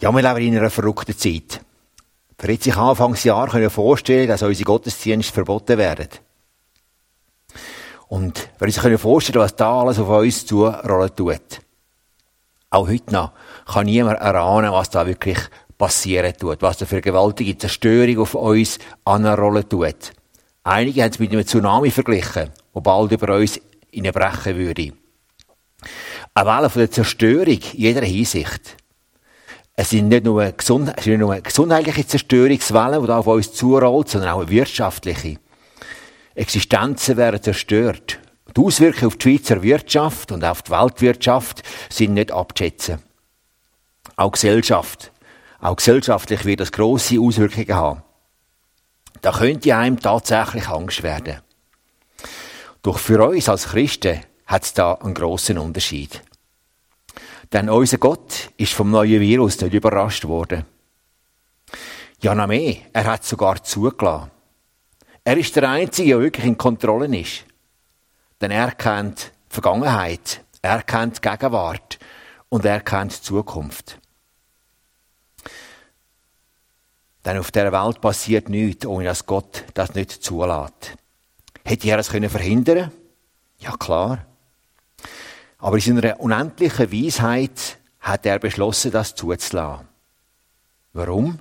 Ja, wir leben in einer verrückten Zeit. Für jetzt sich Anfangsjahr können vorstellen, dass unsere Gottesdienste verboten werden. Und wir uns können vorstellen, was da alles auf uns zurollen tut. Auch heute noch kann niemand erahnen, was da wirklich passieren tut, was da für gewaltige Zerstörung auf uns anrollen tut. Einige haben es mit einem Tsunami verglichen, wo bald über uns hineinbrechen würde. Eine Welle von der Zerstörung in jeder Hinsicht. Es sind nicht nur, gesund, es ist nur eine gesundheitliche Zerstörungswelle, die auf uns zurollt, sondern auch eine wirtschaftliche. Existenzen werden zerstört. Die Auswirkungen auf die Schweizer Wirtschaft und auf die Weltwirtschaft sind nicht abzuschätzen. Auch Gesellschaft. Auch gesellschaftlich wird das grosse Auswirkungen haben. Da könnte einem tatsächlich Angst werden. Doch für uns als Christen hat es da einen grossen Unterschied. Denn unser Gott ist vom neuen Virus nicht überrascht worden. Ja, noch mehr. Er hat sogar zugelassen. Er ist der Einzige, der wirklich in Kontrolle ist. Denn er kennt die Vergangenheit, er kennt die Gegenwart und er kennt die Zukunft. Denn auf der Welt passiert nichts, ohne dass Gott das nicht zulässt. Hätte er es verhindern können? Ja, klar. Aber in seiner unendlichen Weisheit hat er beschlossen, das zuzulassen. Warum?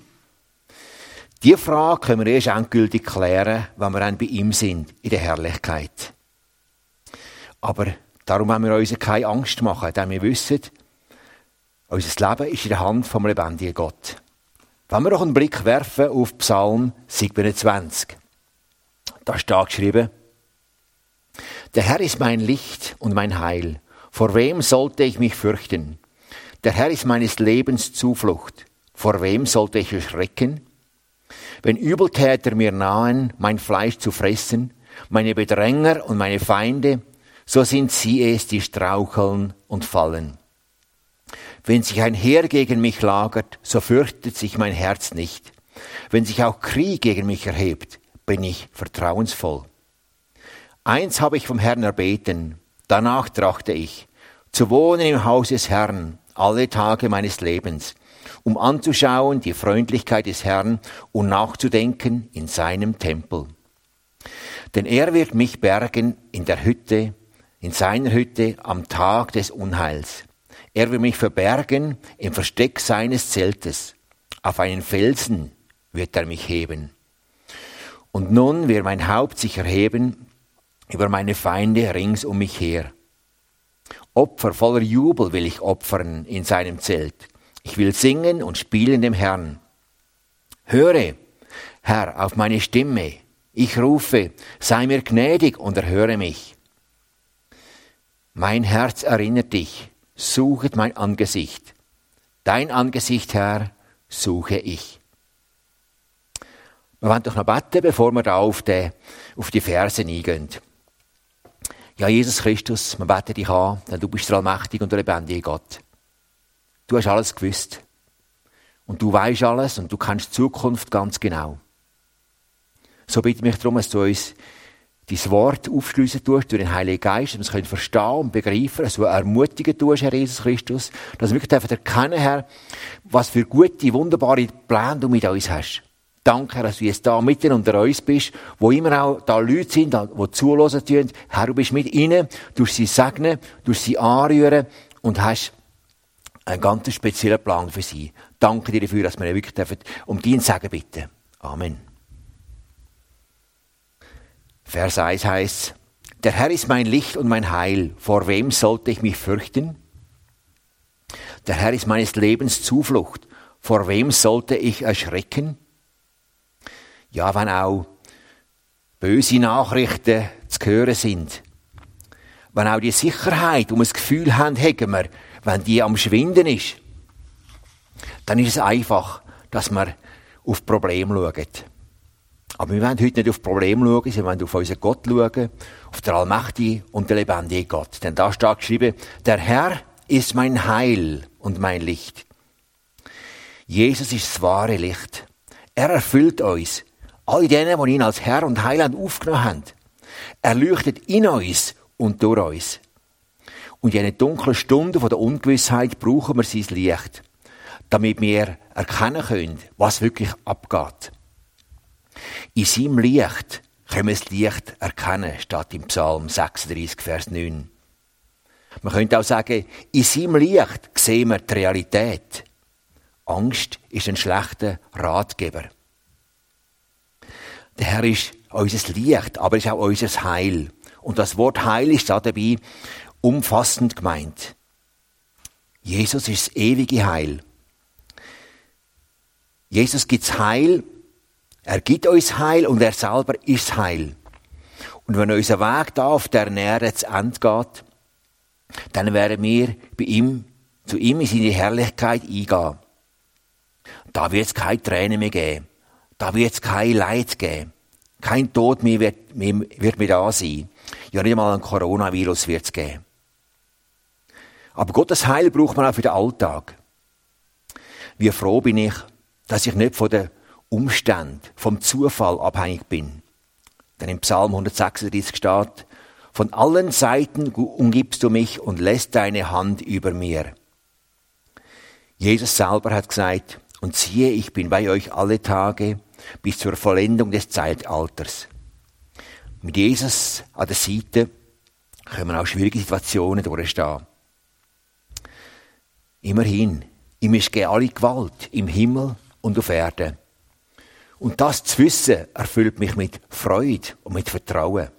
Die Frage können wir erst endgültig klären, wenn wir dann bei ihm sind, in der Herrlichkeit. Aber darum haben wir uns keine Angst machen, denn wir wissen, unser Leben ist in der Hand vom lebendigen Gott. Wenn wir doch einen Blick werfen auf Psalm 27, da steht geschrieben, der Herr ist mein Licht und mein Heil. Vor wem sollte ich mich fürchten? Der Herr ist meines Lebens Zuflucht. Vor wem sollte ich erschrecken? Wenn Übeltäter mir nahen, mein Fleisch zu fressen, meine Bedränger und meine Feinde, so sind sie es, die straucheln und fallen. Wenn sich ein Heer gegen mich lagert, so fürchtet sich mein Herz nicht. Wenn sich auch Krieg gegen mich erhebt, bin ich vertrauensvoll. Eins habe ich vom Herrn erbeten, Danach trachte ich, zu wohnen im Haus des Herrn alle Tage meines Lebens, um anzuschauen die Freundlichkeit des Herrn und nachzudenken in seinem Tempel. Denn er wird mich bergen in der Hütte, in seiner Hütte am Tag des Unheils. Er wird mich verbergen im Versteck seines Zeltes. Auf einen Felsen wird er mich heben. Und nun wird mein Haupt sich erheben über meine Feinde rings um mich her. Opfer voller Jubel will ich opfern in seinem Zelt. Ich will singen und spielen dem Herrn. Höre, Herr, auf meine Stimme. Ich rufe, sei mir gnädig und erhöre mich. Mein Herz erinnert dich, suchet mein Angesicht. Dein Angesicht, Herr, suche ich. Wir wollen doch noch beten, bevor wir da auf die, auf die Verse eingehen. Ja, Jesus Christus, wir beten dich an, denn du bist der allmächtige und der lebendige Gott. Du hast alles gewusst. Und du weißt alles und du kennst die Zukunft ganz genau. So bitte ich mich darum, dass du uns dein Wort aufschliessen tust durch den Heiligen Geist, dass wir es verstehen und begreifen, dass du ermutigen tust, Herr Jesus Christus, dass wir wirklich erkennen, Herr, was für gute, wunderbare Pläne du mit uns hast. Danke, dass du jetzt da mitten unter uns bist, wo immer auch da Leute sind, die zulassen tun. Herr, du bist mit ihnen, du sie segnen, du sie anrühren und hast einen ganz speziellen Plan für sie. Danke dir dafür, dass wir wirklich dürfen um dein Segen bitten. Amen. Vers 1 heißt, der Herr ist mein Licht und mein Heil. Vor wem sollte ich mich fürchten? Der Herr ist meines Lebens Zuflucht. Vor wem sollte ich erschrecken? Ja, wenn auch böse Nachrichten zu hören sind, wenn auch die Sicherheit, um ein Gefühl haben, haben wir, wenn die am Schwinden ist, dann ist es einfach, dass wir auf Probleme schauen. Aber wir wollen heute nicht auf Probleme schauen, sondern wir wollen auf unseren Gott schauen, auf den allmächtigen und den lebendigen Gott. Denn da steht geschrieben, der Herr ist mein Heil und mein Licht. Jesus ist das wahre Licht. Er erfüllt uns All denen, die ihn als Herr und Heiland aufgenommen haben. Er leuchtet in uns und durch uns. Und in den dunklen Stunden der Ungewissheit brauchen wir sein Licht. damit wir erkennen können, was wirklich abgeht. In seinem Licht können wir das Licht erkennen, steht im Psalm 36, Vers 9. Man könnte auch sagen, in seinem Licht sehen wir die Realität. Angst ist ein schlechter Ratgeber. Der Herr ist unser Licht, aber ist auch unser Heil. Und das Wort Heil ist dabei umfassend gemeint. Jesus ist das ewige Heil. Jesus gibt Heil, er gibt uns Heil und er selber ist Heil. Und wenn unser Weg da auf der Nähe zu Ende geht, dann werden wir bei ihm, zu ihm in seine Herrlichkeit eingehen. Da wird es keine Tränen mehr geben. Da wird es kein Leid geben. Kein Tod mehr wird, mehr, wird mehr da sein. Ja, nicht einmal ein Coronavirus wird es geben. Aber Gottes Heil braucht man auch für den Alltag. Wie froh bin ich, dass ich nicht von den Umständen, vom Zufall abhängig bin. Denn im Psalm 136 steht, von allen Seiten umgibst du mich und lässt deine Hand über mir. Jesus selber hat gesagt, und siehe, ich bin bei euch alle Tage bis zur Vollendung des Zeitalters. Mit Jesus an der Seite können auch schwierige Situationen durchstehen. Immerhin, ihm ist alle Gewalt im Himmel und auf Erden. Und das zu wissen, erfüllt mich mit Freude und mit Vertrauen.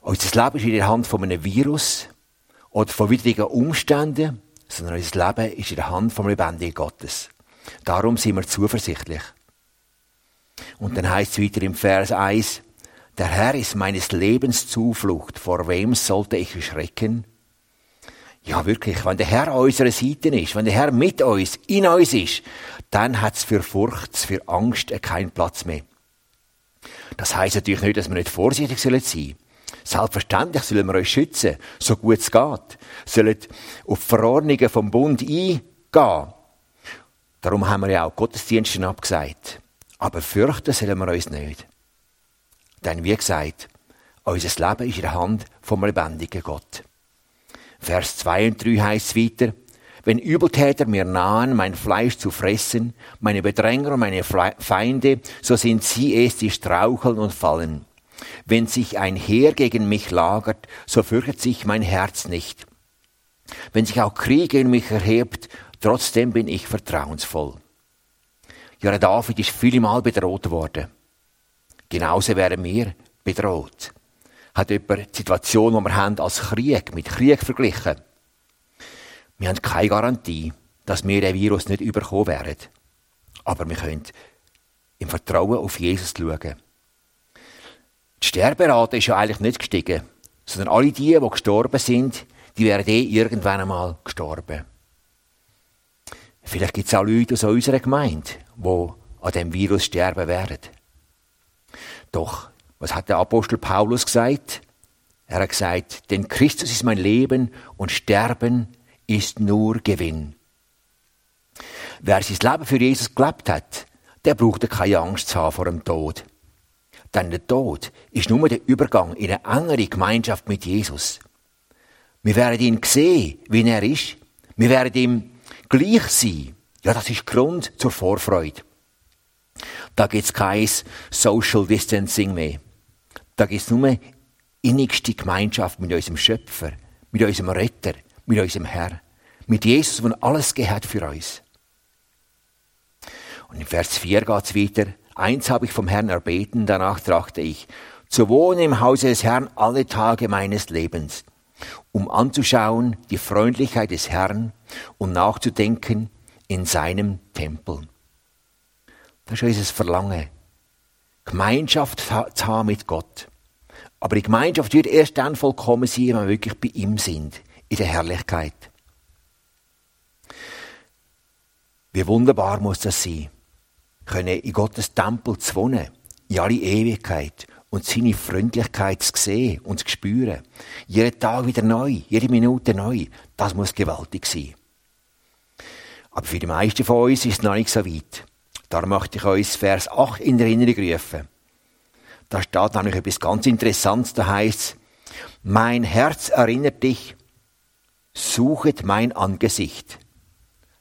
Unser Leben ist in der Hand von einem Virus oder von widrigen Umständen, sondern unser Leben ist in der Hand vom lebendigen Gottes. Darum sind wir zuversichtlich. Und dann heißt es weiter im Vers 1, der Herr ist meines Lebens Zuflucht, vor wem sollte ich schrecken? Ja, wirklich, wenn der Herr an unserer Seite ist, wenn der Herr mit uns, in uns ist, dann hat es für Furcht, für Angst keinen Platz mehr. Das heißt natürlich nicht, dass wir nicht vorsichtig sein sollen. Selbstverständlich sollen wir uns schützen, so gut es geht. Sollen auf Verordnungen vom Bund eingehen. Darum haben wir ja auch Gottesdienste abgesagt. Aber fürchten sollen wir uns nicht. Denn wie gesagt, unser Leben ist in der Hand vom lebendigen Gott. Vers 2 und 3 heißt es weiter, wenn Übeltäter mir nahen, mein Fleisch zu fressen, meine Bedränger und meine Feinde, so sind sie es, die straucheln und fallen. Wenn sich ein Heer gegen mich lagert, so fürchtet sich mein Herz nicht. Wenn sich auch Krieg gegen mich erhebt, trotzdem bin ich vertrauensvoll. Ja, David ist viele Mal bedroht worden. Genauso wären wir bedroht. Hat jemand die Situation, die wir haben, als Krieg, mit Krieg verglichen? Wir haben keine Garantie, dass wir den Virus nicht überkommen werden. Aber wir können im Vertrauen auf Jesus schauen. Die Sterberate ist ja eigentlich nicht gestiegen, sondern alle die, die gestorben sind, die wären eh irgendwann einmal gestorben. Vielleicht gibt es auch Leute aus unserer Gemeinde, die an dem Virus sterben werden. Doch, was hat der Apostel Paulus gesagt? Er hat gesagt, denn Christus ist mein Leben und Sterben ist nur Gewinn. Wer sein Leben für Jesus gelebt hat, der braucht keine Angst zu haben vor dem Tod. Denn der Tod ist nur der Übergang in eine engere Gemeinschaft mit Jesus. Wir werden ihn sehen, wie er ist. Wir werden ihm gleich sein. Ja, das ist Grund zur Vorfreude. Da gibt's kein Social Distancing mehr. Da gibt's nur innigste Gemeinschaft mit unserem Schöpfer, mit unserem Retter, mit unserem Herr, mit Jesus, der alles gehört für uns. Und in Vers 4 geht's weiter. Eins habe ich vom Herrn erbeten, danach trachte ich, zu wohnen im Hause des Herrn alle Tage meines Lebens, um anzuschauen die Freundlichkeit des Herrn und nachzudenken in seinem Tempel. Das ist unser Verlangen. Gemeinschaft zu haben mit Gott. Aber die Gemeinschaft wird erst dann vollkommen sein, wenn wir wirklich bei ihm sind, in der Herrlichkeit. Wie wunderbar muss das sein können in Gottes Tempel zu wohnen, in alle Ewigkeit und seine Freundlichkeit zu sehen und zu spüren. Jeden Tag wieder neu, jede Minute neu. Das muss gewaltig sein. Aber für die meisten von uns ist es noch nicht so weit. Darum möchte ich uns Vers 8 in Erinnerung rufen. Da steht nämlich etwas ganz Interessantes, da heißt mein Herz erinnert dich, suchet mein Angesicht.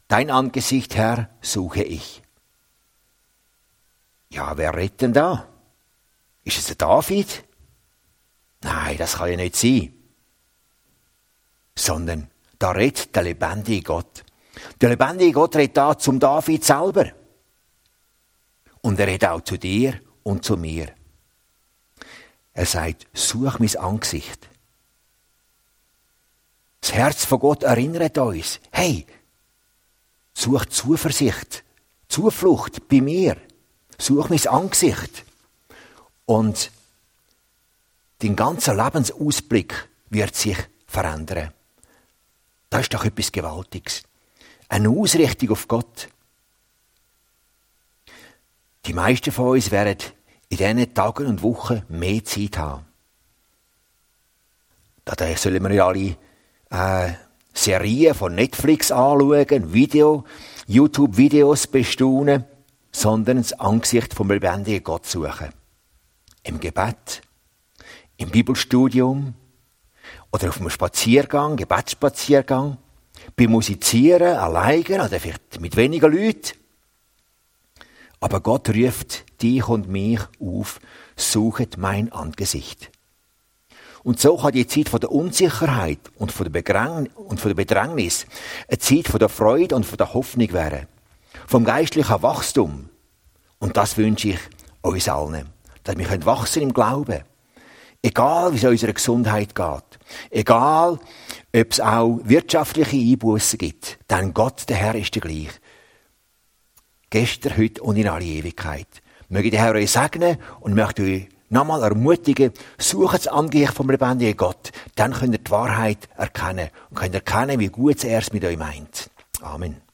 Dein Angesicht, Herr, suche ich. Ja, wer redet denn da? Ist es der David? Nein, das kann ja nicht sein. Sondern da redet der lebendige Gott. Der lebendige Gott redet da zum David selber. Und er redet auch zu dir und zu mir. Er sagt, such mein Angesicht. Das Herz von Gott erinnert uns, hey, such Zuversicht, Zuflucht bei mir. Such mein Angesicht. Und dein ganzer Lebensausblick wird sich verändern. Das ist doch etwas Gewaltiges. Eine Ausrichtung auf Gott. Die meisten von uns werden in diesen Tagen und Wochen mehr Zeit haben. Da sollen wir ja alle äh, Serien von Netflix anschauen, Video, YouTube-Videos bestaunen, sondern das Angesicht vom lebendigen Gott suchen. Im Gebet, im Bibelstudium oder auf einem Spaziergang, Gebetsspaziergang, beim Musizieren, alleine oder vielleicht mit weniger Leuten. Aber Gott ruft dich und mich auf, suchet mein Angesicht. Und so kann die Zeit von der Unsicherheit und von der, und von der Bedrängnis eine Zeit von der Freude und von der Hoffnung werden. Vom geistlichen Wachstum. Und das wünsche ich uns allen. Dass wir wachsen im Glauben. Egal, wie es unserer Gesundheit geht. Egal, ob es auch wirtschaftliche Einbußen gibt. Denn Gott, der Herr, ist der gleich. Gestern, heute und in alle Ewigkeit. Möge der Herr euch segnen und möchte euch nochmal ermutigen, sucht das Angesicht vom lebendigen Gott. Dann könnt ihr die Wahrheit erkennen und könnt erkennen, wie gut er es mit euch meint. Amen.